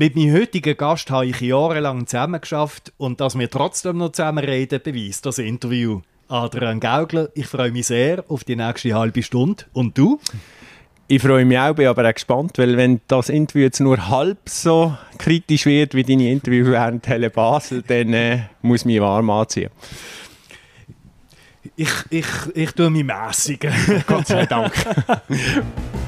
Mit meinem heutigen Gast habe ich jahrelang zusammengeschafft und dass wir trotzdem noch zusammen reden, beweist das Interview. Adrian Gaugler, ich freue mich sehr auf die nächste halbe Stunde. Und du? Ich freue mich auch, bin aber auch gespannt, weil wenn das Interview jetzt nur halb so kritisch wird wie deine Interview während Helle Basel, dann äh, muss ich mich warm anziehen. Ich, ich, ich tue mich mässigen. Gott sei Dank.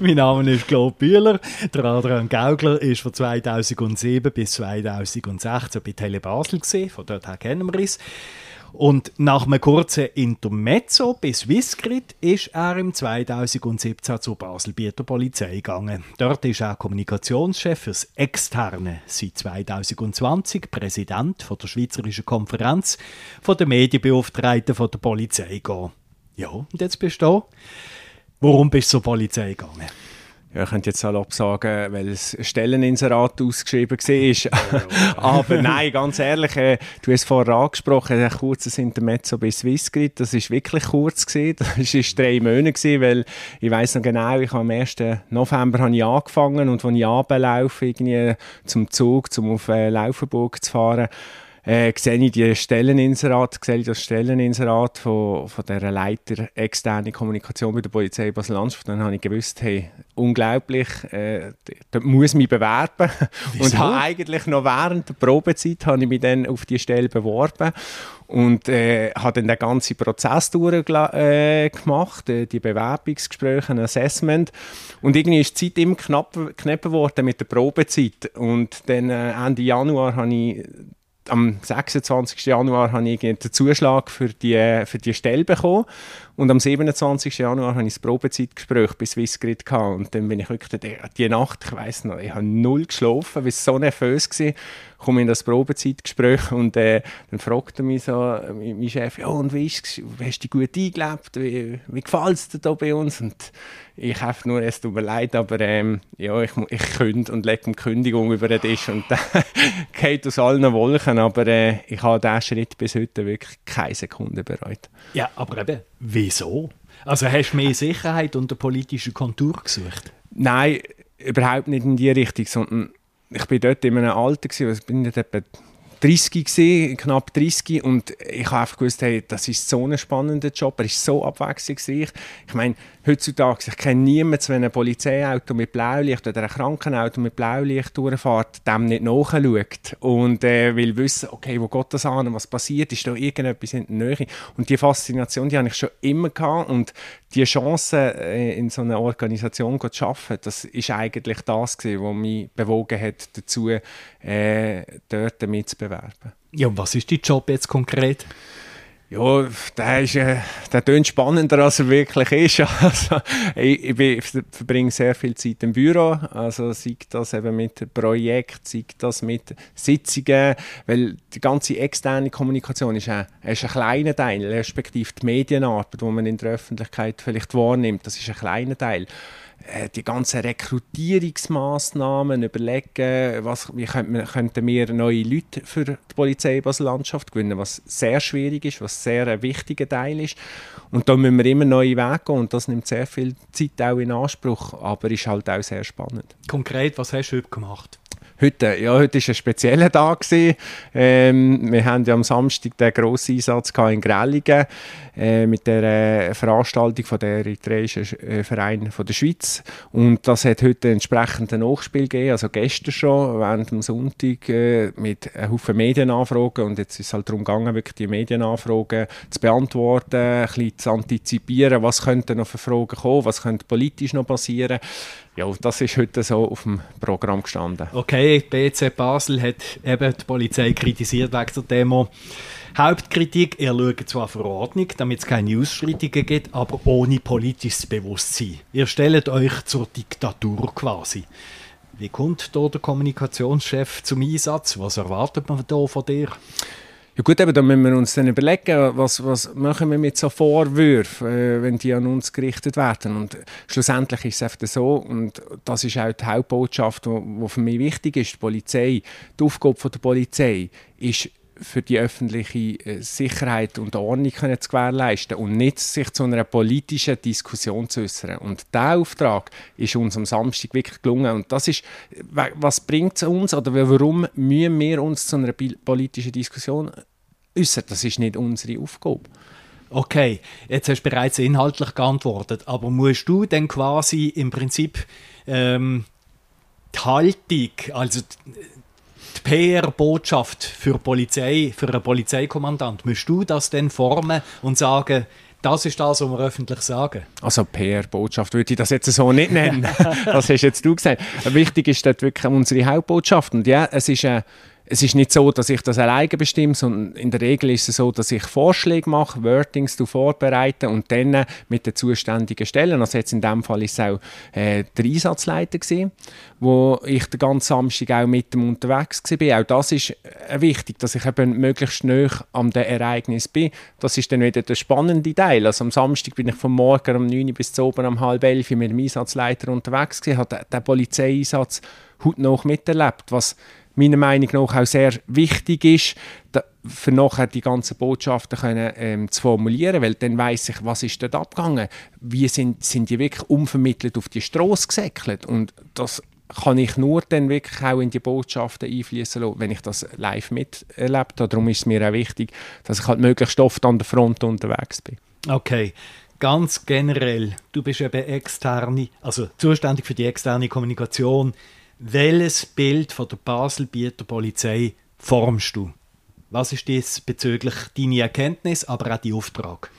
Mein Name ist Claude Bühler. Der Adrian Gaugler ist von 2007 bis 2016 bei Tele Basel von dort her kennen wir es. Und nach einem kurzen Intermezzo bei Swissgrid ist er im 2017 zur Basel-Bieter Polizei gegangen. Dort ist er Kommunikationschef fürs Externe, seit 2020 Präsident von der Schweizerischen Konferenz von der Medienbeauftragten von der Polizei. Ja, und jetzt bist du da. Warum bist du zur Polizei gegangen? Ja, ich könnte jetzt salopp sagen, weil es Stelleninserat ausgeschrieben war. Aber nein, ganz ehrlich, äh, du hast vorher angesprochen, ein kurzes Intermezzo bei Swissgrid, das war wirklich kurz gewesen. Das war drei Monate gewesen, weil ich weiss noch genau, ich habe am 1. November habe ich angefangen und als ich runterlaufe, irgendwie zum Zug, um auf äh, Laufenburg zu fahren, äh, sehe ich die Stelleninserat, sehe ich das Stelleninserat von, von der Leiter externe Kommunikation bei der Polizei Basel-Landschaft. Dann habe ich gewusst, hey, unglaublich, äh, dort muss ich mich bewerben. Wieso? Und habe eigentlich noch während der Probezeit habe ich mich dann auf die Stelle beworben und äh, habe dann den ganzen Prozess durchgemacht, äh, die Bewerbungsgespräche, ein Assessment und irgendwie ist die Zeit immer knapp, knapper geworden mit der Probezeit und dann äh, Ende Januar habe ich am 26. Januar habe ich den Zuschlag für die, für die Stelle bekommen und am 27. Januar hatte ich das Probezeitgespräch bei Swissgrid gehabt. und dann bin ich wirklich die, die Nacht, ich weiß noch, ich habe null geschlafen, weil so nervös war, komme in das Probezeitgespräch und äh, dann fragte mich so mein Chef, ja und wie ist, hast du dich gut eingelebt, wie, wie gefällt es dir da bei uns und ich habe nur, es mir leid, aber ähm, ja, ich, ich künde und lege eine Kündigung über den Tisch und dann geht aus allen Wolken, aber äh, ich habe diesen Schritt bis heute wirklich keine Sekunde bereut. Ja, aber eben, wieso? Also hast du mehr Sicherheit und eine politische Kontur gesucht? Nein, überhaupt nicht in die Richtung, sondern ich bin dort in einem Alter, gewesen, ich bin nicht etwa 30 gewesen, knapp 30 und ich habe einfach gewusst, hey, das ist so ein spannender Job, er ist so abwechslungsreich. Ich meine, heutzutage, ich kenne niemanden, wenn ein Polizeiauto mit Blaulicht oder ein Krankenauto mit Blaulicht durchfährt, dem nicht nachschaut. Und äh, will wissen, okay, wo geht das an, was passiert, ist da irgendetwas in der Nähe. Und die Faszination, die habe ich schon immer gehabt. Und die Chance, äh, in so einer Organisation zu arbeiten, das ist eigentlich das gewesen, was mich bewogen hat, dazu äh, dort mitzubewerben bewerben. Ja, und was ist dein Job jetzt konkret? Ja, der, ist, äh, der klingt spannender, als er wirklich ist. Also, ich, ich, bin, verbringe sehr viel Zeit im Büro, also sei das eben mit Projekten, sei das mit Sitzungen, weil die ganze externe Kommunikation ist ein, ist ein kleiner Teil, respektive die Medienarbeit, die man in der Öffentlichkeit vielleicht wahrnimmt, das ist ein kleiner Teil. Äh, die ganzen Rekrutierungsmaßnahmen überlegen, was, wie könnten könnten wir neue Leute für die Polizei Basel-Landschaft gewinnen, was sehr schwierig ist, was sehr ein wichtiger Teil ist. Und da müssen wir immer neue Wege gehen und das nimmt sehr viel Zeit auch in Anspruch, aber ist halt auch sehr spannend. Konkret, was hast du heute gemacht? Heute, ja, heute war ein spezieller Tag. Ähm, wir haben ja am Samstag den grossen Einsatz in Grellingen äh, mit der äh, Veranstaltung von der eritreischen äh, Verein von der Schweiz. Und das hat heute ein entsprechendes Nachspiel gegeben, also gestern schon, während dem Sonntag, äh, mit einem Haufen Medienanfragen. Und jetzt ist es halt darum gegangen, wirklich die Medienanfragen zu beantworten, ein bisschen zu antizipieren, was könnte noch für Fragen kommen, was könnte politisch noch passieren. Ja, das ist heute so auf dem Programm gestanden. Okay, BC Basel hat eben die Polizei kritisiert wegen der Demo. Hauptkritik, ihr schaut zwar Verordnung, damit es keine Ausschreitungen gibt, aber ohne politisches Bewusstsein. Ihr stellt euch zur Diktatur quasi. Wie kommt da der Kommunikationschef zum Einsatz? Was erwartet man da von dir? Ja gut, eben, da müssen wir uns dann überlegen, was, was machen wir mit so Vorwürfen, äh, wenn die an uns gerichtet werden. Und schlussendlich ist es einfach so, und das ist auch die Hauptbotschaft, die für mich wichtig ist, die Polizei, die Aufgabe der Polizei ist für die öffentliche äh, Sicherheit und Ordnung können zu gewährleisten und nicht sich zu einer politischen Diskussion zu äußern. Und dieser Auftrag ist uns am Samstag wirklich gelungen. Und das ist, was bringt es uns oder warum müssen wir uns zu einer politischen Diskussion äußern? Das ist nicht unsere Aufgabe. Okay, jetzt hast du bereits inhaltlich geantwortet, aber musst du denn quasi im Prinzip ähm, die Haltung, also die PR-Botschaft für Polizei, für einen Polizeikommandant, musst du das denn formen und sagen, das ist das, was wir öffentlich sagen. Also PR-Botschaft würde ich das jetzt so nicht nennen. das hast jetzt du gesagt. Wichtig ist dort wirklich unsere Hauptbotschaft. Und ja, es ist, äh, es ist nicht so, dass ich das alleine bestimme, sondern in der Regel ist es so, dass ich Vorschläge mache, Wordings vorbereite und dann mit den zuständigen Stellen, also jetzt in dem Fall ist es auch äh, der Einsatzleiter gewesen, wo ich den ganzen Samstag auch mit dem unterwegs war. Auch das ist äh, wichtig, dass ich eben möglichst nah am Ereignis bin. Das ist dann wieder der spannende Teil. Also am Samstag bin ich von morgen um 9 bis zu oben um halb 11 mit dem Einsatzleiter unterwegs gewesen, habe den Polizeieinsatz heute noch miterlebt, was meiner Meinung nach auch sehr wichtig ist, da, für nachher die ganzen Botschaften können, ähm, zu formulieren, weil dann weiß ich, was ist dort abgegangen, wie sind, sind die wirklich unvermittelt auf die Straße gesäckelt und das kann ich nur dann wirklich auch in die Botschaften einfließen lassen, wenn ich das live miterlebt habe. Darum ist es mir auch wichtig, dass ich halt möglichst oft an der Front unterwegs bin. Okay, ganz generell, du bist eben externe, also zuständig für die externe Kommunikation welches Bild von der Baselbieter Polizei formst du? Was ist das bezüglich deiner Erkenntnis, aber auch dein Auftrag?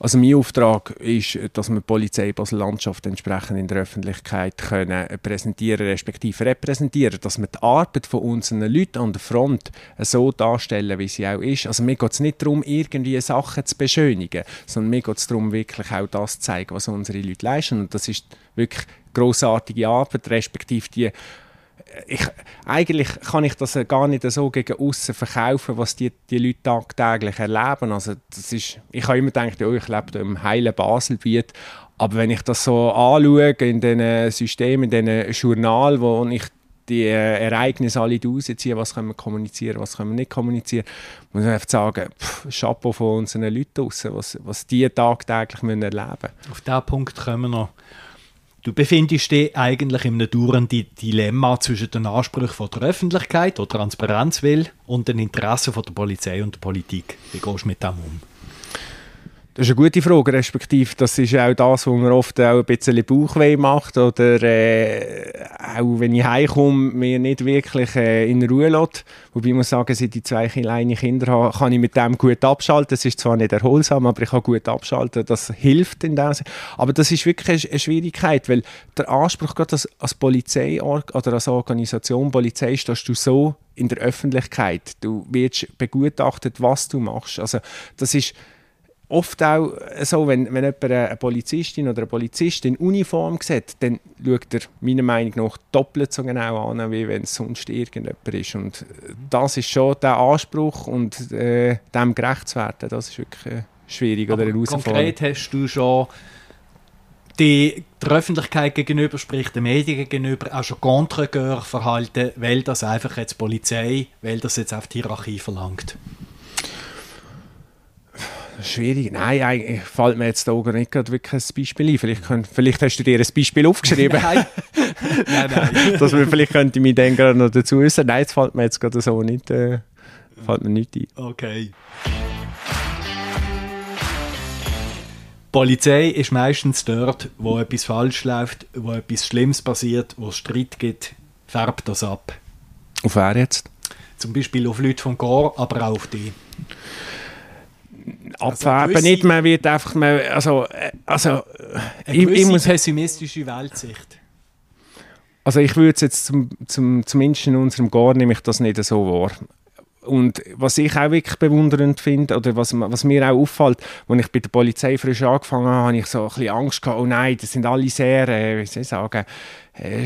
Also mein Auftrag ist, dass wir die Polizei Basel-Landschaft entsprechend in der Öffentlichkeit können präsentieren respektive repräsentieren, dass wir die Arbeit von unseren Leuten an der Front so darstellen, wie sie auch ist. Also mir geht es nicht darum, irgendwie Sachen zu beschönigen, sondern mir geht es darum, wirklich auch das zu zeigen, was unsere Leute leisten. Und das ist wirklich großartige Arbeit, respektive die ich, eigentlich kann ich das gar nicht so gegen außen verkaufen, was die, die Leute tagtäglich erleben. Also das ist, ich habe immer gedacht, ja, ich lebe im heilen Baselbiet, aber wenn ich das so anschaue in diesen Systemen, in diesen Journalen, wo ich die äh, Ereignisse alle rausziehe, was können wir kommunizieren, was können wir nicht kommunizieren, muss ich einfach sagen, pff, Chapeau von unseren Leuten draussen, was, was die tagtäglich erleben müssen. Auf diesen Punkt kommen wir noch. Du befindest dich eigentlich in einem dauernden Dilemma zwischen den Ansprüchen der Öffentlichkeit, die Transparenz will, und den Interessen der Polizei und der Politik. Wie gehst du mit dem um? Das ist eine gute Frage, respektive das ist auch das, was mir oft auch ein bisschen Bauchweh macht oder äh, auch wenn ich heimkomme, mir nicht wirklich äh, in Ruhe lässt. Wobei ich muss sagen, seit ich zwei kleine Kinder habe, kann ich mit dem gut abschalten. Das ist zwar nicht erholsam, aber ich kann gut abschalten. Das hilft in dem Sinne. Aber das ist wirklich eine Schwierigkeit, weil der Anspruch gerade als, als Polizei oder als Organisation Polizei stehst du so in der Öffentlichkeit. Du wirst begutachtet, was du machst. Also das ist oft auch so, wenn, wenn jemand eine Polizistin oder eine Polizist in Uniform sieht, dann schaut er meiner Meinung nach doppelt so genau an, wie wenn es sonst irgendjemand ist. Und das ist schon der Anspruch und äh, dem gerecht zu werden, das ist wirklich äh, schwierig oder Konkret hast du schon die, der Öffentlichkeit gegenüber, sprich den Medien gegenüber, auch schon Contregeur verhalten, weil das einfach jetzt Polizei, weil das jetzt auf die Hierarchie verlangt. Schwierig. Nein, eigentlich fällt mir jetzt da nicht gerade wirklich ein Beispiel ein. Vielleicht, könnt, vielleicht hast du dir ein Beispiel aufgeschrieben. nein. nein, nein. Dass wir, vielleicht könnte ich mich dann gerade noch dazu äußern. Nein, jetzt fällt mir jetzt gerade so nicht, äh, fällt mir nicht ein. Okay. Die Polizei ist meistens dort, wo etwas falsch läuft, wo etwas Schlimmes passiert, wo es Streit gibt, färbt das ab. Auf wer jetzt? Zum Beispiel auf Leute vom Chor, aber auch auf die also nicht, man wird einfach, man, also, äh, also eine ich, ich muss, pessimistische Weltsicht. Also ich würde es jetzt zum, zum, zumindest in unserem Gar nehme ich das nicht so wahr. Und was ich auch wirklich bewundernd finde, oder was, was mir auch auffällt, als ich bei der Polizei frisch angefangen habe, habe ich so ein bisschen Angst gehabt, oh nein, das sind alle sehr, äh, wie soll ich sagen, äh,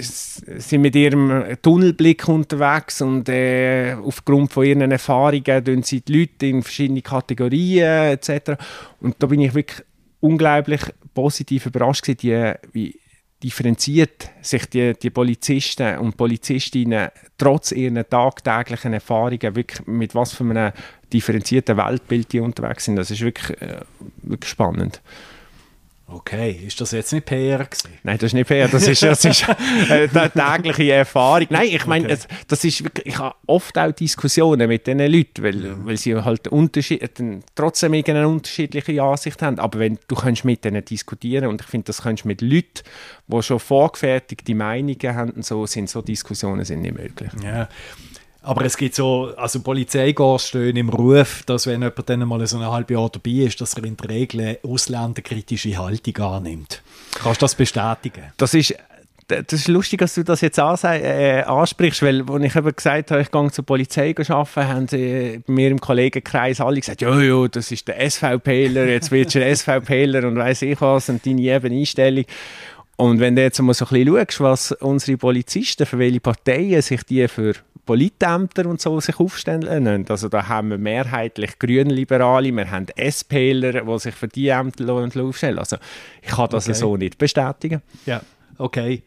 sind mit ihrem Tunnelblick unterwegs und äh, aufgrund von ihren Erfahrungen tun sie die Leute in verschiedene Kategorien etc. Und da bin ich wirklich unglaublich positiv überrascht gewesen, wie differenziert sich die, die Polizisten und Polizistinnen trotz ihrer tagtäglichen Erfahrungen wirklich mit was für einem differenzierten Weltbild die unterwegs sind. Das ist wirklich, äh, wirklich spannend. Okay, ist das jetzt nicht PR gewesen? Nein, das ist nicht PR, das ist, das ist eine tägliche Erfahrung. Nein, ich meine, okay. das ist wirklich, ich habe oft auch Diskussionen mit diesen Leuten, weil, ja. weil sie halt Unterschied, trotzdem eine unterschiedliche Ansicht haben. Aber wenn du kannst mit denen diskutieren und ich finde, das kannst du mit Leuten, die schon vorgefertigte Meinungen haben, und so sind so Diskussionen sind nicht möglich. Ja. Aber es gibt so, also Polizeigäste stehen im Ruf, dass wenn jemand dann mal so ein halbes Jahr dabei ist, dass er in der Regel ausländerkritische Haltung annimmt. Kannst du das bestätigen? Das ist das ist lustig, dass du das jetzt äh, ansprichst, weil als ich eben gesagt habe, ich gehe zur Polizei arbeiten, haben sie bei mir im Kollegenkreis alle gesagt, ja, ja, das ist der SVPler, jetzt wird du ein SVPler und weiß ich was und deine eben Einstellung. Und wenn du jetzt mal so ein bisschen schaust, was unsere Polizisten, für welche Parteien sich die für Politämter und so sich aufstellen Also da haben wir mehrheitlich Grünliberale, wir haben SPler, die sich für die Ämter aufstellen. Also ich kann das okay. so nicht bestätigen. Ja, okay.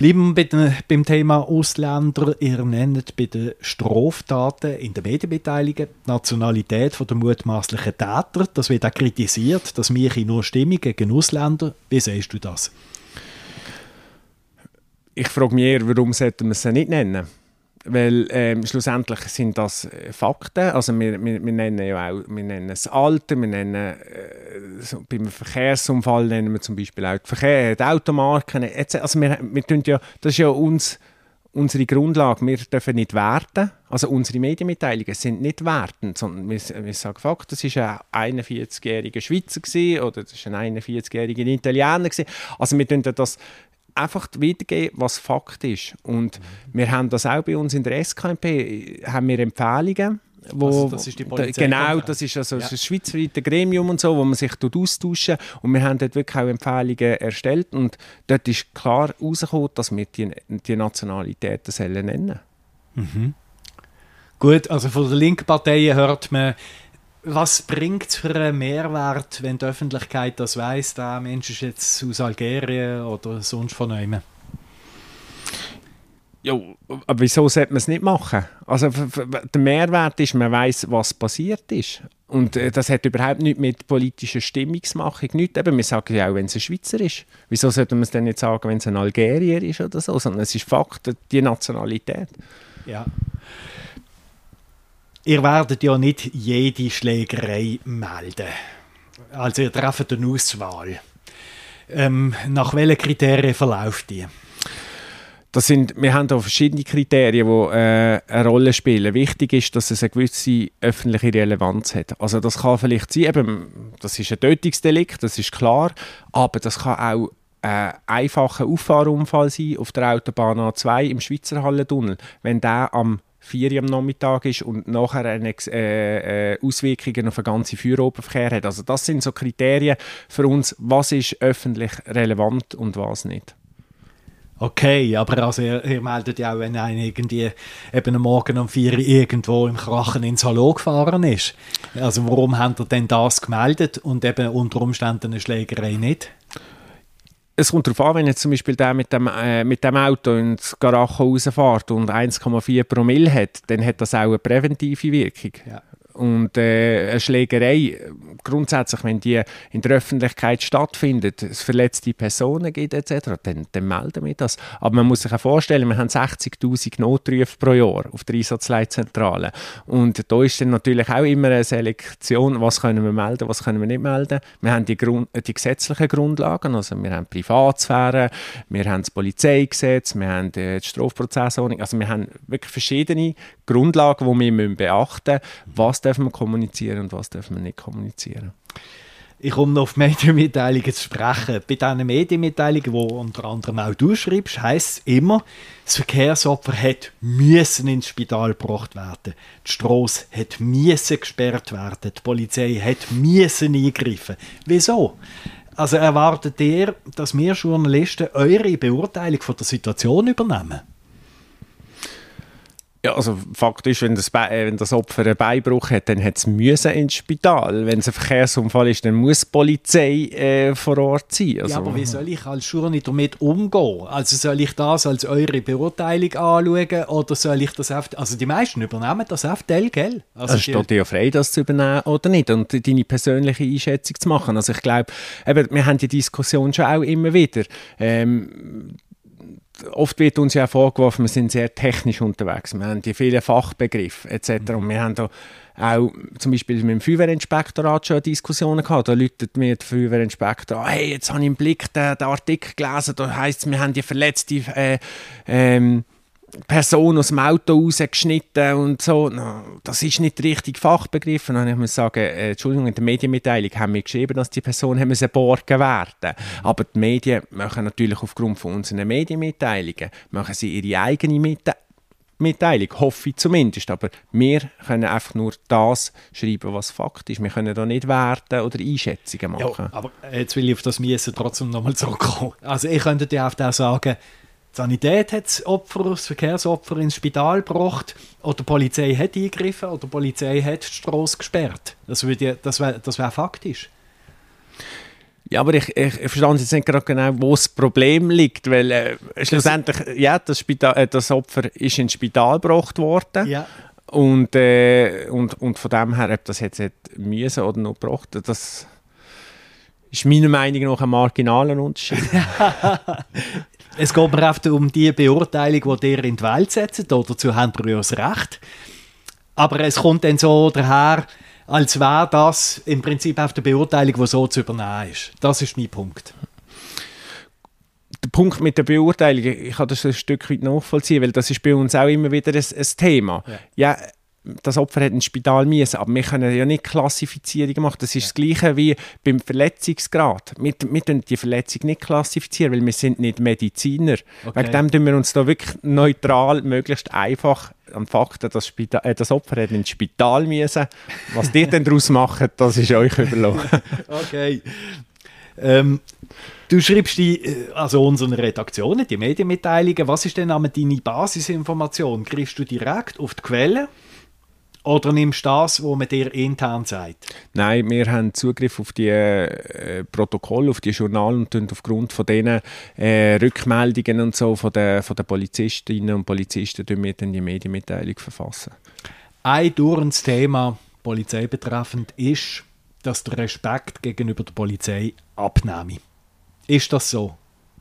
Bleiben wir bei beim Thema Ausländer. Ihr nennt bei den Straftaten in der Medienbeteiligung die Nationalität der mutmaßlichen Täter. Das wird auch kritisiert, dass wir nur Stimmung gegen Ausländer. Wie siehst du das? Ich frage mich eher, warum sollten wir sie nicht nennen? Weil ähm, schlussendlich sind das äh, Fakten. Also wir, wir, wir, nennen ja auch wir nennen das Alter, wir nennen äh, so, beim Verkehrsunfall nennen wir zum Beispiel auch die, Verkehr, die Automarken. Etc. Also wir, wir tun ja, das ist ja uns, unsere Grundlage. Wir dürfen nicht werten. Also unsere Medienmitteilungen sind nicht wertend, sondern wir, wir sagen Fakt, das war ein 41-jähriger Schweizer gewesen, oder das war ein 41-jähriger Italiener. Gewesen. Also wir tun das einfach wiedergeben, was Fakt ist. Und mhm. wir haben das auch bei uns in der SKMP, haben wir Empfehlungen, wo, also das ist die Polizei genau, das ist also ja. ein schweizweites Gremium und so, wo man sich dort austauschen und wir haben dort wirklich auch Empfehlungen erstellt und dort ist klar herausgekommen, dass wir die, die Nationalitäten sollen nennen. Mhm. Gut, also von der linken Partei hört man was bringt es für einen Mehrwert, wenn die Öffentlichkeit das weiß, der Mensch ist jetzt aus Algerien oder sonst von einem? Ja, aber wieso sollte man es nicht machen? Also der Mehrwert ist, man weiß, was passiert ist. Und äh, das hat überhaupt nichts mit politischer Stimmungsmachung nichts. Eben, wir sagen ja auch, wenn es ein Schweizer ist. Wieso sollte man es dann nicht sagen, wenn es ein Algerier ist oder so? Sondern es ist Fakt, die Nationalität. Ja. Ihr werdet ja nicht jede Schlägerei melden. Also ihr trefft eine Auswahl. Ähm, nach welchen Kriterien verläuft die? Das sind, wir haben da verschiedene Kriterien, die äh, eine Rolle spielen. Wichtig ist, dass es eine gewisse öffentliche Relevanz hat. Also das kann vielleicht sein, eben, das ist ein Tötungsdelikt, das ist klar, aber das kann auch ein einfacher Auffahrunfall sein auf der Autobahn A2 im Schweizer Hallentunnel. Wenn der am 4 Uhr am Nachmittag ist und nachher eine, äh, äh, Auswirkungen auf den ganzen Feuerobenverkehr hat. Also das sind so Kriterien für uns, was ist öffentlich relevant und was nicht. Okay, aber also ihr, ihr, meldet ja auch, wenn einer irgendwie eben am Morgen um 4 Uhr irgendwo im Krachen ins Hallo gefahren ist. Also warum habt ihr denn das gemeldet und eben unter Umständen eine Schlägerei nicht? Es kommt darauf an, wenn jetzt zum Beispiel der mit dem, äh, mit dem Auto ins Garacho rausfährt und 1,4 Promille hat, dann hat das auch eine präventive Wirkung. Ja. Und äh, eine Schlägerei, grundsätzlich, wenn die in der Öffentlichkeit stattfindet, es verletzte Personen gibt etc., dann, dann melden wir das. Aber man muss sich auch vorstellen, wir haben 60'000 Notrufe pro Jahr auf der Einsatzleitzentrale. Und da ist dann natürlich auch immer eine Selektion, was können wir melden, was können wir nicht melden. Wir haben die, Grund, die gesetzlichen Grundlagen, also wir haben Privatsphäre, wir haben das Polizeigesetz, wir haben die Strafprozessordnung, also wir haben wirklich verschiedene Grundlagen, die wir beachten müssen, was dürfen wir kommunizieren und was dürfen wir nicht kommunizieren. Ich komme noch auf Medienmitteilungen zu sprechen. Bei diesen Medienmitteilungen, die unter anderem auch du schreibst, heisst es immer, das Verkehrsopfer hat müssen ins Spital gebracht werden. Die Strasse hat müssen gesperrt werden. Die Polizei hat müssen eingreifen. Wieso? Also erwartet ihr, dass wir Journalisten eure Beurteilung von der Situation übernehmen? Ja, also Fakt ist, wenn das, äh, wenn das Opfer einen Beinbruch hat, dann hat es müssen ins Spital. Wenn es ein Verkehrsunfall ist, dann muss die Polizei äh, vor Ort sein. Also, ja, aber wie soll ich als Journalist damit umgehen? Also soll ich das als eure Beurteilung anschauen oder soll ich das auf, also die meisten übernehmen das auf Dell, gell? Also es steht dir ja frei, das zu übernehmen oder nicht und deine persönliche Einschätzung zu machen. Also ich glaube, wir haben die Diskussion schon auch immer wieder. Ähm, oft wird uns ja vorgeworfen, wir sind sehr technisch unterwegs. Wir haben die vielen Fachbegriffe etc. Und wir haben da auch zum Beispiel mit dem Feuerwehrinspektorat schon Diskussionen gehabt. Da läutet mir der Feuerwehrinspektor hey, jetzt habe ich im Blick den, den Artikel gelesen, da heisst es, wir haben die verletzte äh, ähm, Person aus dem Auto rausgeschnitten und so. No, das ist nicht richtig Fachbegriff. Und dann muss ich sagen, äh, Entschuldigung, in der Medienmitteilung haben wir geschrieben, dass die Person haben geborgen werden Aber die Medien machen natürlich aufgrund von unseren Medienmitteilungen machen sie ihre eigene Mitte Mitteilung, hoffe ich zumindest. Aber wir können einfach nur das schreiben, was Fakt ist. Wir können da nicht Werten oder Einschätzungen machen. Ja, aber jetzt will ich auf das Miesen trotzdem nochmal zurückkommen. Also ich könnte dir auch sagen, die Sanität hat das Opfer, das Verkehrsopfer ins Spital gebracht oder die Polizei hat eingegriffen oder die Polizei hat die Straße gesperrt. Das, das wäre das wär faktisch. Ja, aber ich, ich, verstand jetzt nicht gerade genau, wo das Problem liegt, weil äh, schlussendlich, ja, das, Spital, äh, das Opfer ist ins Spital gebracht worden. Ja. Und, äh, und, und von dem her, ob das jetzt müssen oder noch gebracht, das ist meiner Meinung nach ein marginaler Unterschied. Es geht mir oft um die Beurteilung, die ihr in die Welt setzt. Dazu haben wir ja das Recht. Aber es kommt dann so daher, als wäre das im Prinzip auf der Beurteilung, die so zu übernehmen ist. Das ist mein Punkt. Der Punkt mit der Beurteilung, ich kann das ein Stück weit nachvollziehen, weil das ist bei uns auch immer wieder ein, ein Thema. Ja. ja das Opfer hat ins Spital müssen, aber wir können ja nicht Klassifizierungen machen. Das ist das Gleiche wie beim Verletzungsgrad. Wir, wir können die Verletzung nicht klassifizieren, weil wir sind nicht Mediziner. Okay. Wegen dem tun wir uns da wirklich neutral, möglichst einfach am Fakt, dass Spital, äh, das Opfer hat ins Spital müssen. Was ihr denn daraus macht, das ist euch überlassen. okay. Ähm, du schreibst die, äh, also unseren Redaktionen, die Medienmitteilungen. Was ist denn deine Basisinformation? Griffst du direkt auf die Quelle? Oder nimmst du das, was man dir intern sagt? Nein, wir haben Zugriff auf die äh, Protokolle, auf die Journale und tun aufgrund von diesen äh, Rückmeldungen und so von den, von den Polizistinnen und Polizisten wir dann die Medienmitteilung verfassen. Ein dauerndes Thema Polizei betreffend ist, dass der Respekt gegenüber der Polizei abnehme. Ist das so?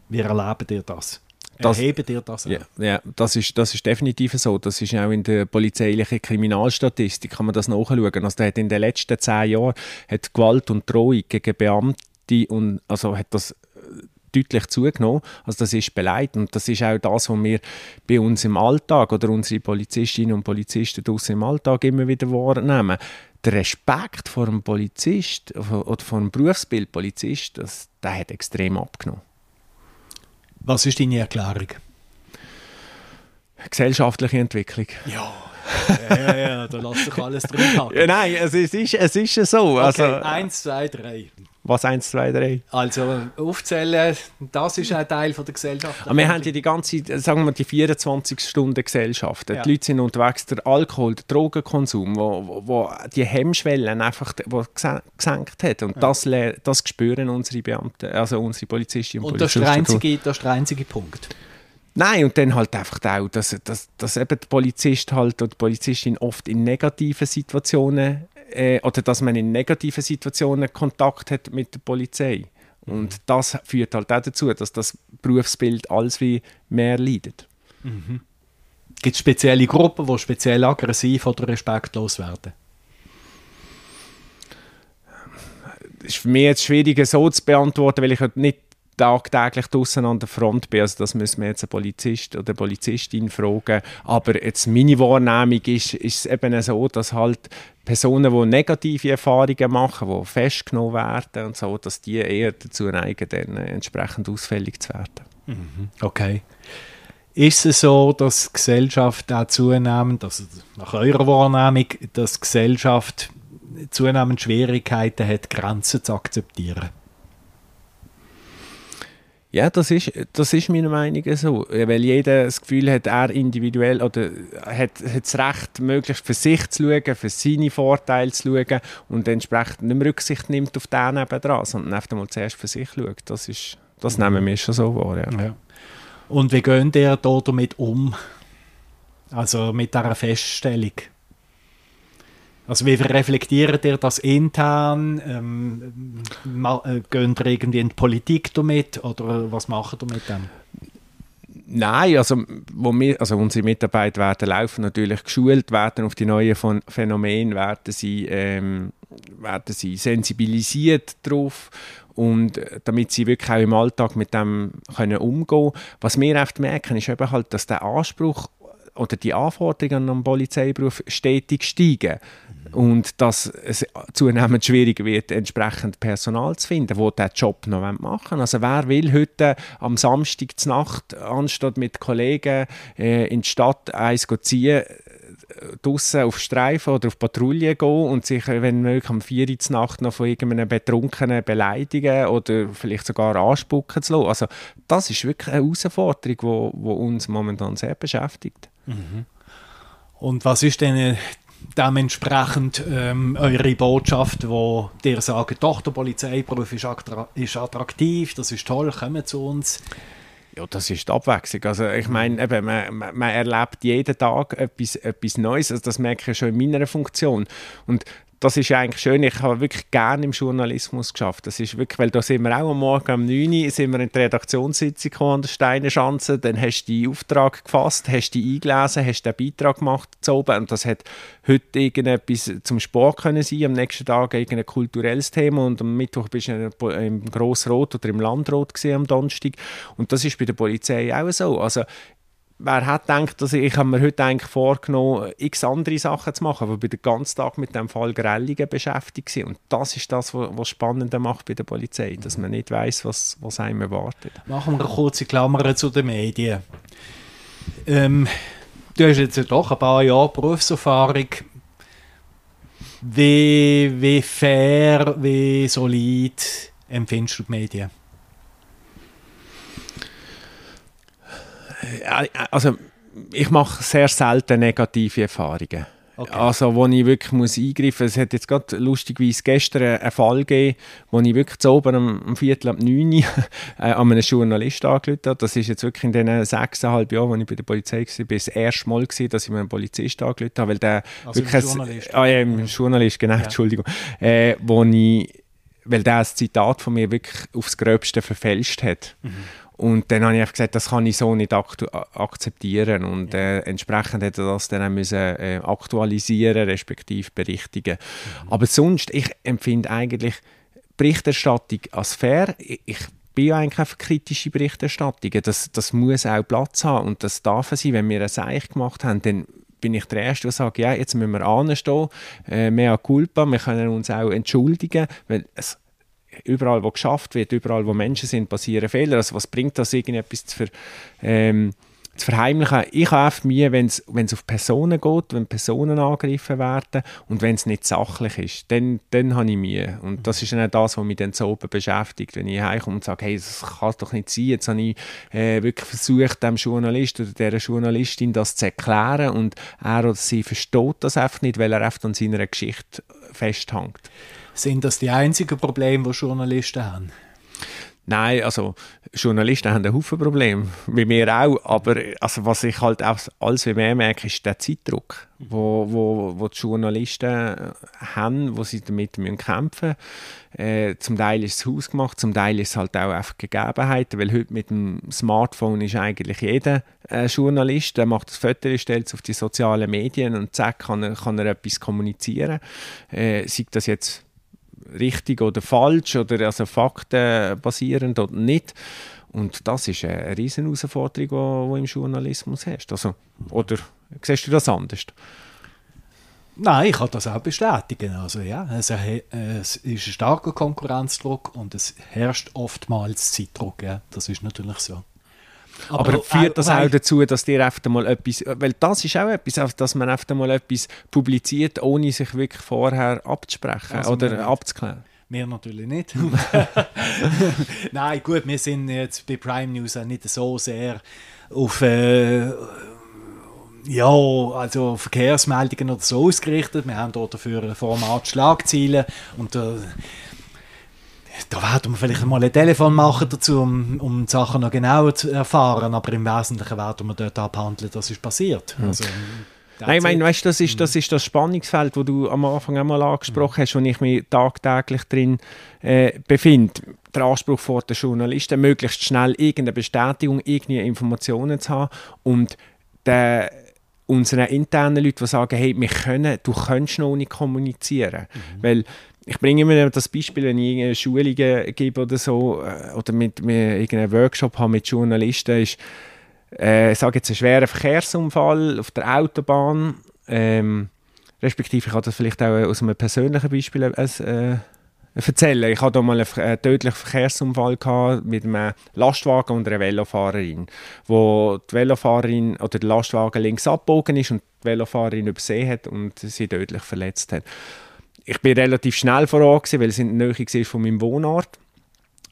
Wie erleben ihr das? Das, Erheben dir das auch? Ja, ja, das, ist, das ist definitiv so. Das ist auch in der polizeilichen Kriminalstatistik, kann man das nachschauen. Also hat in den letzten zehn Jahren hat Gewalt und Drohung gegen Beamte und, also hat das äh, deutlich zugenommen. Also das ist beleidigt und das ist auch das, was wir bei uns im Alltag oder unsere Polizistinnen und Polizisten draußen im Alltag immer wieder wahrnehmen. Der Respekt vor einem Polizist oder vor einem Berufsbild Polizist, das, der hat extrem abgenommen. Was ist deine Erklärung? Gesellschaftliche Entwicklung. Ja. ja, ja, ja, da lässt sich alles drin ja, nein, es ist, es ist so. Okay, also, eins, zwei, drei. Was 1, 2, 3? Also aufzählen, das ist ein Teil von der Gesellschaft. Aber wir haben ja die ganze, sagen wir die 24 Stunden Gesellschaft. Ja. Die Leute sind unterwegs, der Alkohol, der Drogenkonsum, wo, wo, wo die Hemmschwellen einfach wo gesenkt hat. Und ja. das, das spüren unsere Beamten, also unsere Polizistinnen und, und Polizisten. Und das ist, der einzige, das ist der einzige Punkt. Nein, und dann halt einfach auch, dass, dass, dass eben der Polizist halt oder die Polizistin oft in negativen Situationen äh, oder dass man in negativen Situationen Kontakt hat mit der Polizei. Und mhm. das führt halt auch dazu, dass das Berufsbild alles wie mehr leidet. Mhm. Gibt es spezielle Gruppen, die speziell aggressiv oder respektlos werden? Das ist für mich jetzt schwierig so zu beantworten, weil ich halt nicht tagtäglich draußen an der Front bin. Also das müssen wir jetzt einen Polizist oder eine Polizistin fragen. Aber jetzt meine Wahrnehmung ist, ist es eben so, dass halt Personen, die negative Erfahrungen machen, die festgenommen werden und so, dass die eher dazu neigen, dann entsprechend ausfällig zu werden. Mhm. Okay. Ist es so, dass die Gesellschaft auch zunehmend, also nach eurer Wahrnehmung, dass die Gesellschaft zunehmend Schwierigkeiten hat, Grenzen zu akzeptieren? Ja, das ist, das ist meiner Meinung nach so. Weil jeder das Gefühl hat, er individuell oder hat, hat das Recht, möglichst für sich zu schauen, für seine Vorteile zu schauen und entsprechend nicht mehr Rücksicht nimmt auf den nebenan, sondern einfach mal zuerst für sich schaut. Das, ist, das mhm. nehmen wir schon so wahr. Ja. ja. Und wie geht ihr da damit um? Also mit dieser Feststellung? Also wie reflektiert ihr das intern? Ähm, äh, geht ihr irgendwie in die Politik damit oder was macht ihr mit dem? Nein, also, wo wir, also unsere Mitarbeiter werden laufen natürlich geschult werden auf die neuen Phänomene, werden sie, ähm, werden sie sensibilisiert darauf und äh, damit sie wirklich auch im Alltag mit dem können umgehen Was wir oft merken, ist eben halt, dass der Anspruch oder die Anforderungen am Polizeiberuf stetig steigen und dass es zunehmend schwieriger wird, entsprechend Personal zu finden, wo diesen Job noch machen wollen. Also wer will heute am Samstag Nacht, anstatt mit Kollegen äh, in die Stadt eins ziehen, draußen auf Streifen oder auf Patrouille gehen und sich, wenn möglich, am 4 Uhr Nacht noch von irgendeinem Betrunkenen beleidigen oder vielleicht sogar anspucken zu lassen. Also das ist wirklich eine Herausforderung, die uns momentan sehr beschäftigt. Und was ist denn dementsprechend ähm, eure Botschaft, wo dir sagen, doch, der Polizeiberuf ist, ist attraktiv, das ist toll, kommen zu uns? Ja, das ist die Abwechslung. Also ich meine, eben, man, man, erlebt jeden Tag etwas, etwas Neues. Also das merke ich schon in meiner Funktion. Und das ist eigentlich schön. Ich habe wirklich gerne im Journalismus geschafft. Das ist wirklich, weil da sind wir auch am Morgen um 9 Uhr sind wir in die Redaktionssitzung an der Steinenschanze. Dann hast du den Auftrag gefasst, hast dich eingelesen, hast den Beitrag gemacht zu oben. Und das hat heute irgendetwas zum Sport können sein, am nächsten Tag irgendein kulturelles Thema und am Mittwoch bist du im Grossrot oder im Landrot gesehen am Donnerstag. Und das ist bei der Polizei auch so. Also wer hat gedacht, dass ich, ich habe mir heute eigentlich vorgenommen, x andere Sachen zu machen, aber bin den ganzen Tag mit dem Fall Grelligen beschäftigt war. Und das ist das, was, spannender macht bei der Polizei, dass man nicht weiß, was, was einem erwartet. Machen wir eine kurze Klammer zu den Medien. Ähm, du hast jetzt ja doch ein paar Jahre Berufserfahrung. Wie, wie fair, wie solid empfindest du die Medien? Also ich mache sehr selten negative Erfahrungen. Okay. Also, wo ich wirklich muss eingreifen muss. Es hat jetzt gerade lustigerweise gestern einen Fall gegeben, wo ich wirklich zu oben um, um Viertel ab neun äh, an einen Journalist angerufen habe. Das ist jetzt wirklich in den sechseinhalb Jahren, als ich bei der Polizei war, das erste Mal, gewesen, dass ich einen Polizist angerufen habe. Weil der also wirklich Journalist? Ah, ja, ein Journalist, genau, ja. Entschuldigung. Äh, wo ich, weil der ein Zitat von mir wirklich aufs Gröbste verfälscht hat. Mhm. Und dann habe ich einfach gesagt, das kann ich so nicht akzeptieren. Und äh, entsprechend hätte das dann auch müssen, äh, aktualisieren, respektive berichtigen. Mhm. Aber sonst, ich empfinde eigentlich Berichterstattung als fair. Ich, ich bin ja eigentlich für kritische Berichterstattung. Das, das muss auch Platz haben und das darf sein. Wenn wir ein Seich gemacht haben, dann bin ich der Erste, der sagt, ja, jetzt müssen wir anstehen, äh, mehr culpa, wir können uns auch entschuldigen, weil es überall, wo geschafft wird, überall, wo Menschen sind, passieren Fehler. Also was bringt das, irgendetwas zu, ver, ähm, zu verheimlichen? Ich habe Mühe, wenn es auf Personen geht, wenn Personen angegriffen werden und wenn es nicht sachlich ist, dann, dann habe ich Mühe. Und das ist dann das, was mich dann so oben beschäftigt, wenn ich heimkomme und sage, hey, das kann doch nicht sein. Jetzt habe ich äh, wirklich versucht, dem Journalist oder der Journalistin das zu erklären und er oder sie versteht das einfach nicht, weil er einfach an seiner Geschichte festhängt. Sind das die einzigen Probleme, die Journalisten haben? Nein, also Journalisten haben einen Haufen Probleme, wie wir auch, aber also, was ich halt auch alles wie mehr merke, ist der Zeitdruck, wo, wo, wo die Journalisten haben, wo sie damit kämpfen müssen. Äh, zum Teil ist es hausgemacht, zum Teil ist es halt auch einfach Gegebenheiten, weil heute mit dem Smartphone ist eigentlich jeder äh, Journalist, der macht das Foto, stellt es auf die sozialen Medien und zack, kann er, kann er etwas kommunizieren. Äh, sei das jetzt richtig oder falsch oder also faktenbasierend oder nicht. Und das ist eine riesen Herausforderung, die du im Journalismus hast. Also, oder siehst du das anders? Nein, ich kann das auch bestätigen. Also ja, es, es ist ein starker Konkurrenzdruck und es herrscht oftmals Zeitdruck. Ja. Das ist natürlich so. Aber, Aber führt das auch dazu, dass dir einfach mal etwas, weil das ist auch etwas, dass man einfach mal etwas publiziert, ohne sich wirklich vorher abzusprechen also oder abzuklären? Wir natürlich nicht. Nein, gut, wir sind jetzt bei Prime News auch nicht so sehr auf äh, ja, also Verkehrsmeldungen oder so ausgerichtet. Wir haben dort dafür ein Format Schlagzeilen und äh, da werden wir vielleicht mal ein Telefon machen dazu, um, um die Sachen noch genauer zu erfahren, aber im Wesentlichen werden wir dort abhandeln, was ist passiert. Also, Nein, ich meine, weißt, das, ist, das ist das Spannungsfeld, das du am Anfang einmal angesprochen hast, wo ich mich tagtäglich drin äh, befinde. Der Anspruch vor den Journalisten, möglichst schnell irgendeine Bestätigung, irgendeine Informationen zu haben und der unseren internen Leuten, die sagen, hey, wir können, du kannst noch nicht kommunizieren. Mhm. Weil ich bringe immer das Beispiel, wenn ich eine Schulung gebe oder so, äh, oder mit, mit irgendeinen Workshop habe mit Journalisten, ist, äh, ich sage jetzt, ein schwerer Verkehrsunfall auf der Autobahn, ähm, respektive ich habe das vielleicht auch aus einem persönlichen Beispiel äh, erzählen. Ich hatte mal einen tödlichen Verkehrsunfall mit einem Lastwagen und einer Velofahrerin, wo die Velofahrerin oder der Lastwagen links abgebogen ist und die Velofahrerin übersehen hat und sie tödlich verletzt hat. Ich bin relativ schnell vor Ort, weil es in der Nähe von meinem Wohnort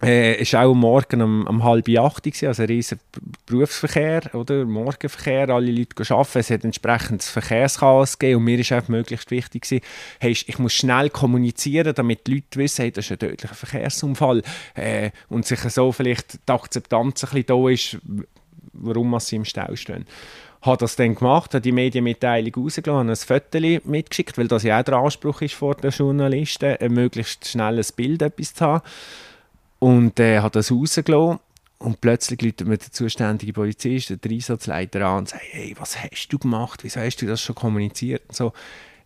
äh, war auch Morgen um, um halb acht, gewesen, also ein riesiger Berufsverkehr, oder? Morgenverkehr, alle Leute arbeiten, es hat entsprechend Verkehrschaos gegeben und mir war einfach möglichst wichtig, gewesen, hey, ich muss schnell kommunizieren, damit die Leute wissen, hey, das ist ein tödlicher Verkehrsunfall äh, und sich so vielleicht die Akzeptanz ein bisschen da ist, warum sie im Stau stehen habe das dann gemacht, habe die Medienmitteilung rausgelassen, ein Foto mitgeschickt, weil das ja auch der Anspruch ist vor den Journalisten, ein möglichst schnelles Bild etwas zu haben. Und er äh, hat das rausgelassen. Und plötzlich läutet mir der zuständige Polizist, der Einsatzleiter an und sagt, hey, was hast du gemacht? Wieso hast du das schon kommuniziert? Und so.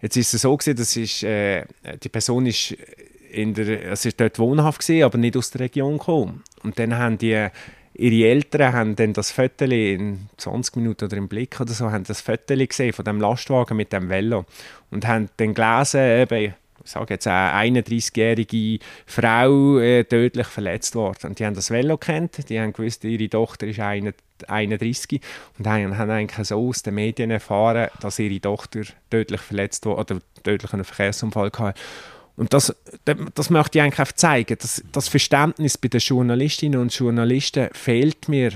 Jetzt ist es so gewesen, dass ist, äh, die Person ist in der, also ist dort wohnhaft gewesen, aber nicht aus der Region gekommen. Und dann haben die, ihre Eltern haben dann das Foto in 20 Minuten oder im Blick oder so, haben das Foto gesehen von dem Lastwagen mit dem Velo und haben dann gelesen, eben, ich sage jetzt eine 31-jährige Frau äh, tödlich verletzt worden. Und die haben das Velo kennt, die haben gewusst, ihre Tochter ist 31 und haben, haben eigentlich so aus den Medien erfahren, dass ihre Tochter tödlich verletzt wurde oder tödlich einen Verkehrsunfall hatte. Und das, das möchte ich eigentlich zeigen. Das, das Verständnis bei den Journalistinnen und Journalisten fehlt mir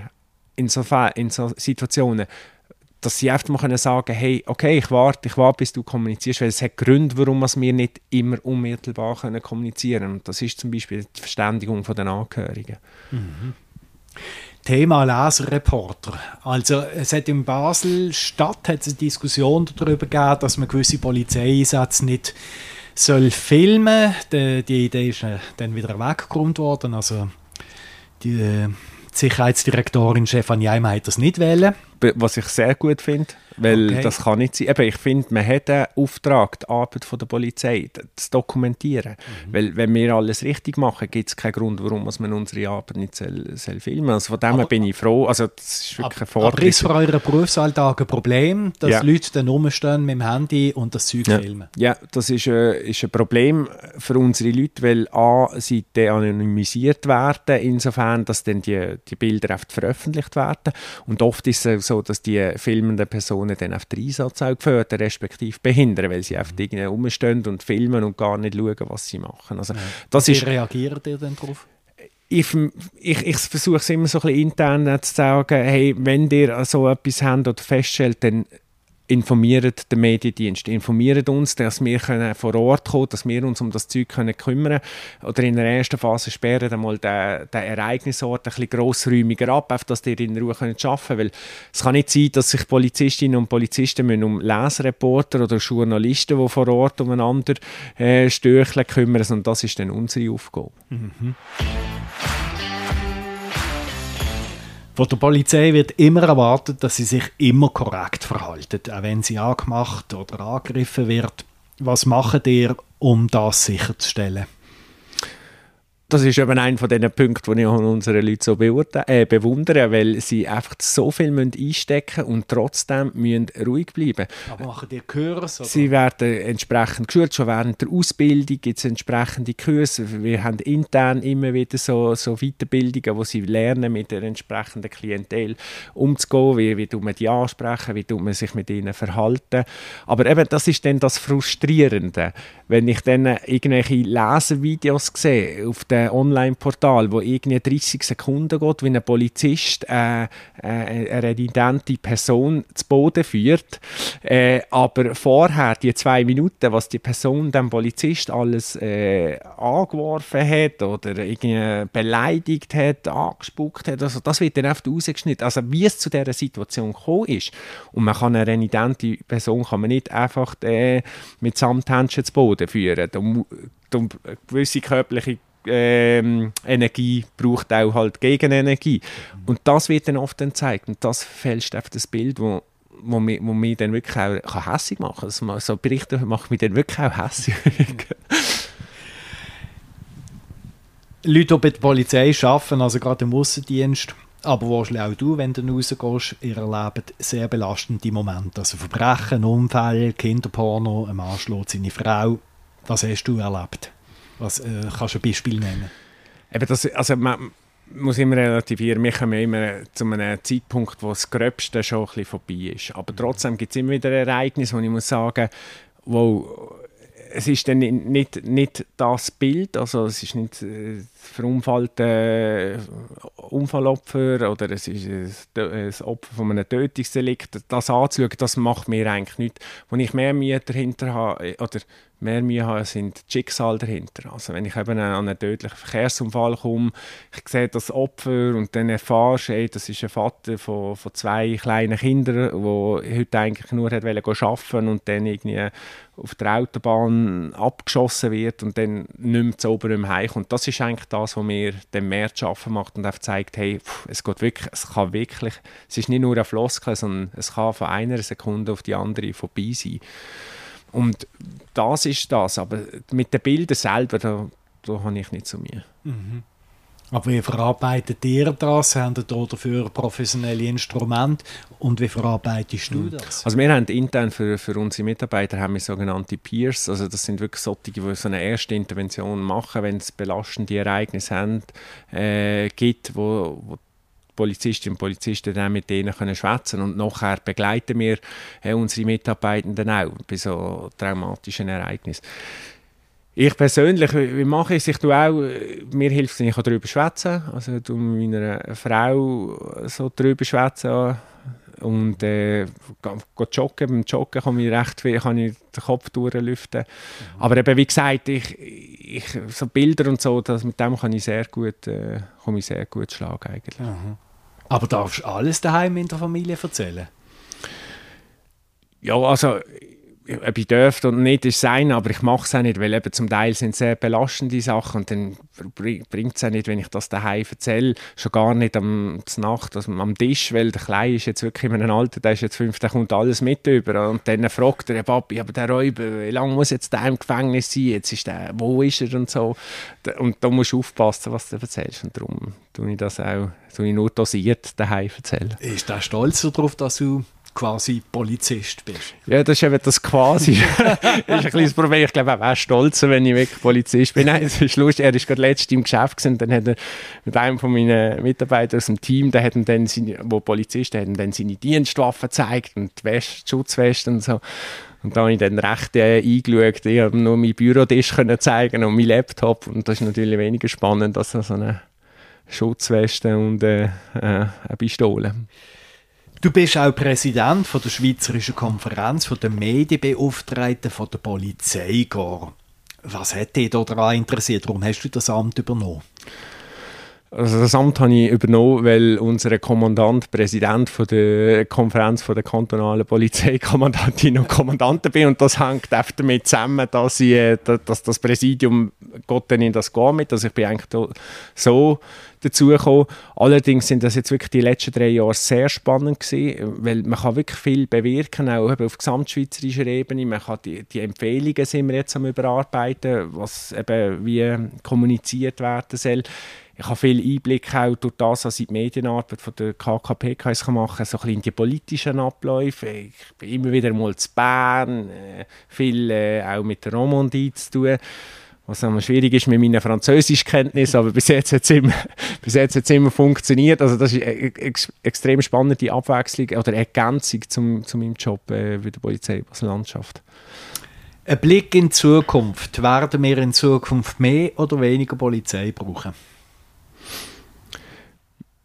in so, in so Situationen dass sie einfach mal sagen können, hey, okay, ich warte, ich warte, bis du kommunizierst, weil es hat Gründe, warum wir nicht immer unmittelbar können kommunizieren können. Und das ist zum Beispiel die Verständigung der Angehörigen. Mhm. Thema Leserreporter. Also es hat in Basel Stadt hat es eine Diskussion darüber gegeben, dass man gewisse Polizeieinsätze nicht soll filmen. Die, die Idee ist äh, dann wieder weggeräumt worden. Also die, äh, Sicherheitsdirektorin Stefanie Eimer hat das nicht wählen was ich sehr gut finde, weil okay. das kann nicht sein. Eben, ich finde, man hat einen Auftrag, die Arbeit von der Polizei zu dokumentieren. Mhm. Weil wenn wir alles richtig machen, gibt es keinen Grund, warum man unsere Arbeit nicht soll, soll filmen Also von dem aber, bin ich froh. Also das ist wirklich ein Aber ist für euren Berufsalltag ein Problem, dass ja. Leute dann rumstehen mit dem Handy und das Zeug ja. filmen? Ja, das ist, äh, ist ein Problem für unsere Leute, weil A, sie anonymisiert werden, insofern, dass dann die, die Bilder oft veröffentlicht werden. Und oft ist es so, dass die filmenden Personen dann auf den Einsatz auch gefördert, respektive behindern, weil sie einfach irgendwie rumstehen und filmen und gar nicht schauen, was sie machen. Also, das Wie ist, reagiert ihr denn darauf? ich, ich, ich versuche es immer so ein bisschen intern zu sagen, hey, wenn ihr so etwas habt oder feststellt, dann informiert den Mediendienst, informiert uns, dass wir können vor Ort kommen dass wir uns um das Zeug können kümmern Oder in der ersten Phase sperren einmal den, den Ereignisort ein grossräumiger ab, auf dass die in Ruhe können arbeiten können. Weil es kann nicht sein, dass sich Polizistinnen und Polizisten müssen um Lesereporter oder Journalisten, die vor Ort umeinander äh, stöcheln, kümmern, sondern das ist dann unsere Aufgabe. Mhm. Von der Polizei wird immer erwartet, dass sie sich immer korrekt verhalten, auch wenn sie angemacht oder angegriffen wird. Was macht ihr, um das sicherzustellen? Das ist eben einer von diesen Punkten, die ich an unseren Leuten so äh, bewundere, weil sie einfach so viel müssen einstecken und trotzdem müssen ruhig bleiben. Aber machen die Kurs? Oder? Sie werden entsprechend geschult, schon während der Ausbildung gibt es entsprechende Kurse. Wir haben intern immer wieder so, so Weiterbildungen, wo sie lernen, mit der entsprechenden Klientel umzugehen, wie, wie man die ansprechen, wie man sich mit ihnen verhalten. Aber eben, das ist dann das Frustrierende, wenn ich dann irgendwelche Lesevideos sehe auf dem Online-Portal, wo irgendwie 30 Sekunden geht, wie ein Polizist äh, äh, eine renitente Person zu Boden führt, äh, aber vorher die zwei Minuten, was die Person dem Polizist alles äh, angeworfen hat oder irgendwie beleidigt hat, angespuckt hat, also das wird dann oft rausgeschnitten. Also wie es zu dieser Situation gekommen ist und man kann eine renitente Person kann man nicht einfach äh, mit Samthändchen zu Boden führen. Da, da, eine gewisse körperliche ähm, Energie braucht auch halt Gegenenergie. Und das wird dann oft gezeigt. Und das fälscht einfach das Bild, wo, wo, mich, wo mich dann wirklich auch hässlich machen kann. Also, so Berichte machen mich dann wirklich auch hässlich. Leute, die bei der Polizei arbeiten, also gerade im Aussendienst, aber wahrscheinlich auch du, wenn du rausgehst, ihr erlebt sehr belastende Momente. Also Verbrechen, Unfälle, Kinderporno, ein Mann schlägt seine Frau. Was hast du erlebt? Was äh, kannst du ein Beispiel nennen? Eben das, also man muss immer relativieren. Wir kommen immer zu einem Zeitpunkt, wo das Gröbste schon ein bisschen vorbei ist. Aber trotzdem gibt es immer wieder Ereignisse, wo ich muss sagen, wo es ist dann nicht, nicht das Bild, also es ist nicht äh, verunfallte Unfallopfer oder es ist ein Opfer von einem Tötungsdelikt. Das anzuschauen, das macht mir eigentlich nichts. Wenn ich mehr Mühe dahinter habe, äh, oder mehr Mühe habe, sind die Schicksale dahinter. Also wenn ich eben an einen tödlichen Verkehrsunfall komme, ich sehe das Opfer und dann erfahre ich, das ist ein Vater von, von zwei kleinen Kindern, der heute eigentlich nur hat arbeiten und dann irgendwie auf der Autobahn abgeschossen wird und dann nicht mehr zu oberem heimkommt. Das ist eigentlich das, was mir den mehr zu schaffen macht und auch zeigt, hey, pff, es geht wirklich, es kann wirklich, es ist nicht nur ein Floskel, sondern es kann von einer Sekunde auf die andere vorbei sein. Und das ist das, aber mit den Bildern selber, da, da habe ich nicht so mir. Mhm. Aber wie verarbeitet ihr das? Habt ihr dafür professionelle Instrumente? Und wie verarbeitest du das? Also wir haben intern für, für unsere Mitarbeiter haben wir sogenannte Peers. Also das sind wirklich solche, die so eine erste Intervention machen, wenn es belastende Ereignisse haben, äh, gibt, wo, wo Polizistinnen und Polizisten dann mit denen können schwätzen und nachher begleiten wir äh, unsere Mitarbeitenden auch bei so traumatischen Ereignissen. Ich persönlich, wie mache ich es? Ich tue auch, mir hilft es, ich darüber schwätzen Also ich tue mit meiner Frau so darüber schwätzen und äh, joggen. Beim Joggen kann ich recht viel, kann ich den Kopf durchlüften. Mhm. Aber eben, wie gesagt, ich, ich, so Bilder und so, das, mit dem kann ich sehr gut, äh, kann ich sehr gut schlagen eigentlich. Mhm. Aber darfst du alles daheim in der Familie erzählen? Ja, also ob ich dürfte und nicht, ist sein, aber ich mache es auch nicht, weil eben zum Teil sind es sehr belastende Sachen und dann bringt es auch nicht, wenn ich das daheim erzähle, schon gar nicht am Nacht also am Tisch, weil der Kleine ist jetzt wirklich in einem Alter, der ist jetzt fünf, der kommt alles mit über und dann fragt er, Papi, aber der Räuber, wie lange muss jetzt der im Gefängnis sein, jetzt ist der, wo ist er und so und da musst du aufpassen, was du erzählst und darum tue ich das auch, tue ich nur dosiert daheim erzählen. Ist der stolz darauf, dass du quasi Polizist bist. Ja, das ist eben das quasi. das ist ein kleines Problem. Ich glaube, er wäre stolzer, wenn ich wirklich Polizist bin. Nein, es ist lustig. Er war gerade letztens im Geschäft gewesen, dann hat er mit einem von meinen Mitarbeitern aus dem Team, der hat ihm dann seine, wo Polizist, der hat ihm dann seine Dienstwaffen gezeigt und die, West, die Schutzweste und so. Und da habe ich dann recht äh, eingeschaut. Ich habe nur mein Bürotisch können zeigen und mein Laptop. Und das ist natürlich weniger spannend als so eine Schutzweste und äh, äh, eine Pistole. Du bist auch Präsident von der Schweizerischen Konferenz von der Medienbeauftragten von der Polizeikorps. Was hat dich daran interessiert? Warum hast du das Amt übernommen? Also das Amt habe ich übernommen, weil unser Kommandant, Präsident von der Konferenz von der kantonalen Polizeikommandantinnen und Kommandanten bin und das hängt einfach damit zusammen, dass, ich, äh, dass das Präsidium Gott in das geht mit. Also ich bin eigentlich so dazugekommen. Allerdings sind das jetzt wirklich die letzten drei Jahre sehr spannend gewesen, weil man kann wirklich viel bewirken, auch auf gesamtschweizerischer Ebene. Man kann die, die Empfehlungen sind wir jetzt am überarbeiten, was eben wie kommuniziert werden soll ich habe viel Einblick auch durch das, was ich die Medienarbeit von der KKPKs machen kann, so ein bisschen in die politischen Abläufe. Ich bin immer wieder mal zu Bern, äh, viel äh, auch mit der Romandie zu tun. Was immer schwierig ist mit meinen Französischkenntnissen, aber bis jetzt hat es immer, bis jetzt hat's immer funktioniert. Also das ist eine ex extrem spannende Abwechslung oder Ergänzung zum, zu meinem Job äh, bei der Polizei Basel-Landschaft. Ein Blick in die Zukunft. Werden wir in Zukunft mehr oder weniger Polizei brauchen?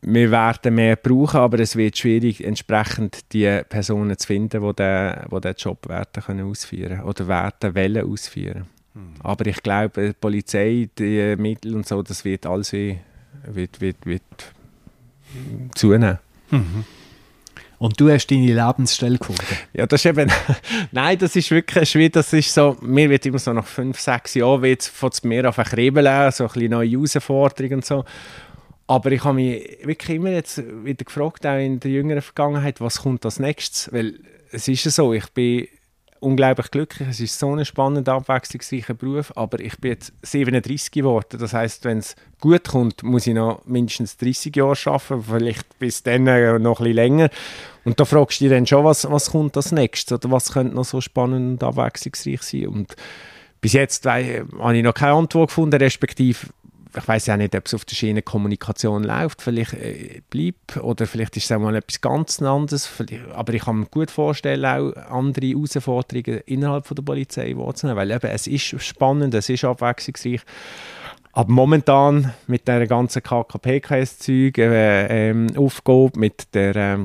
wir werden mehr brauchen, aber es wird schwierig, entsprechend die Personen zu finden, die diesen Job werden können ausführen oder werden wollen ausführen. Mhm. Aber ich glaube, die Polizei, die Mittel und so, das wird alles wie, wird, wird, wird zunehmen. Mhm. Und du hast deine Lebensstelle gefunden? Ja, das ist eben, nein, das ist wirklich schwierig, das ist so, mir wird immer so nach fünf, sechs Jahren, wird es mir auf kribbeln, so ein bisschen neue Herausforderungen und so. Aber ich habe mich wirklich immer jetzt wieder gefragt, auch in der jüngeren Vergangenheit, was kommt als nächstes? Weil es ist ja so, ich bin unglaublich glücklich. Es ist so ein spannender, abwechslungsreicher Beruf, aber ich bin jetzt 37 geworden. Das heißt, wenn es gut kommt, muss ich noch mindestens 30 Jahre arbeiten, vielleicht bis dann noch ein bisschen länger. Und da fragst du dich dann schon, was, was kommt als nächstes oder was könnte noch so spannend und abwechslungsreich sein. Und bis jetzt äh, habe ich noch keine Antwort gefunden, respektive ich weiß ja nicht, ob es auf der Schiene Kommunikation läuft, vielleicht äh, bleibt oder vielleicht ist es auch mal etwas ganz anderes. Aber ich kann mir gut vorstellen, auch andere Herausforderungen innerhalb von der Polizei wahrzunehmen, weil eben, es ist spannend, es ist abwechslungsreich. Aber momentan mit der ganzen KKPKS-Zeug, äh, äh, Aufgabe, mit der äh,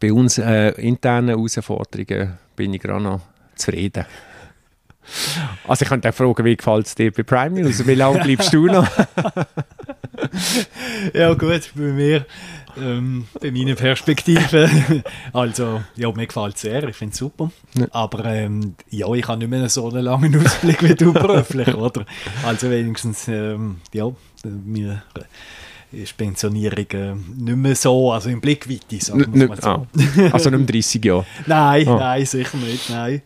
bei uns äh, internen Herausforderungen bin ich gerade noch zufrieden. Also ich könnte auch fragen, wie gefällt es dir bei Prime News? Wie lange bleibst du noch? ja gut, bei mir, ähm, bei meiner Perspektive, also ja, mir gefällt es sehr, ich finde es super, ja. aber ähm, ja, ich habe nicht mehr so einen langen Ausblick wie du beruflich, oder? Also wenigstens, ähm, ja, mir ist Pensionierung äh, nicht mehr so, also im Blickweite, sagen wir mal so. Ah. Also nicht mehr 30 Jahre? nein, oh. nein, sicher nicht, nein.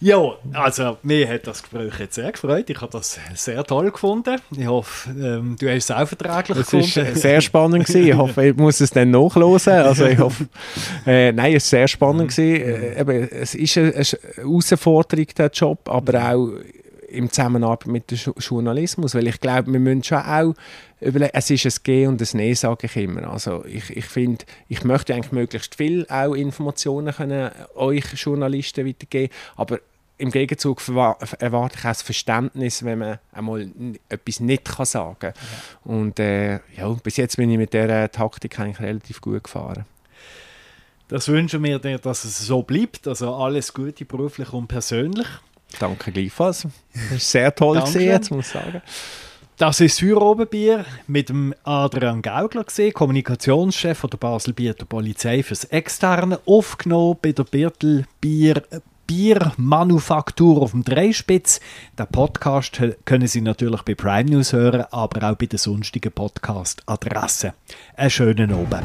Ja, also mir hat das Gespräch jetzt sehr gefreut. Ich habe das sehr toll gefunden. Ich hoffe, ähm, du hast es auch vertraglich es gefunden. Es war sehr spannend. Gewesen. Ich hoffe, ich muss es dann nachhören. Also ich hoffe, äh, nein, es war sehr spannend. Gewesen. Äh, eben, es ist eine, eine Herausforderung, der Job, aber auch im Zusammenarbeit mit dem Journalismus, weil ich glaube, wir müssen schon auch überlegen, es ist ein G und ein Nein, sage ich immer. Also ich, ich finde, ich möchte eigentlich möglichst viel auch Informationen können euch Journalisten weitergeben, aber im Gegenzug erwarte ich auch das Verständnis, wenn man einmal etwas nicht kann sagen kann. Ja. Und äh, ja, bis jetzt bin ich mit dieser Taktik eigentlich relativ gut gefahren. Das wünschen wir dir, dass es so bleibt. Also alles Gute beruflich und persönlich. Danke gleichfalls. Das war sehr toll gesehen, jetzt muss ich sagen. Das ist Feierobenbier mit dem Adrian Gaugler gesehen, Kommunikationschef der Basel Bierter Polizei fürs Externe, aufgenommen bei der Birtel Bier Biermanufaktur auf dem Dreispitz. Den Podcast können Sie natürlich bei Prime News hören, aber auch bei den sonstigen Podcast-Adressen. Einen schönen Abend.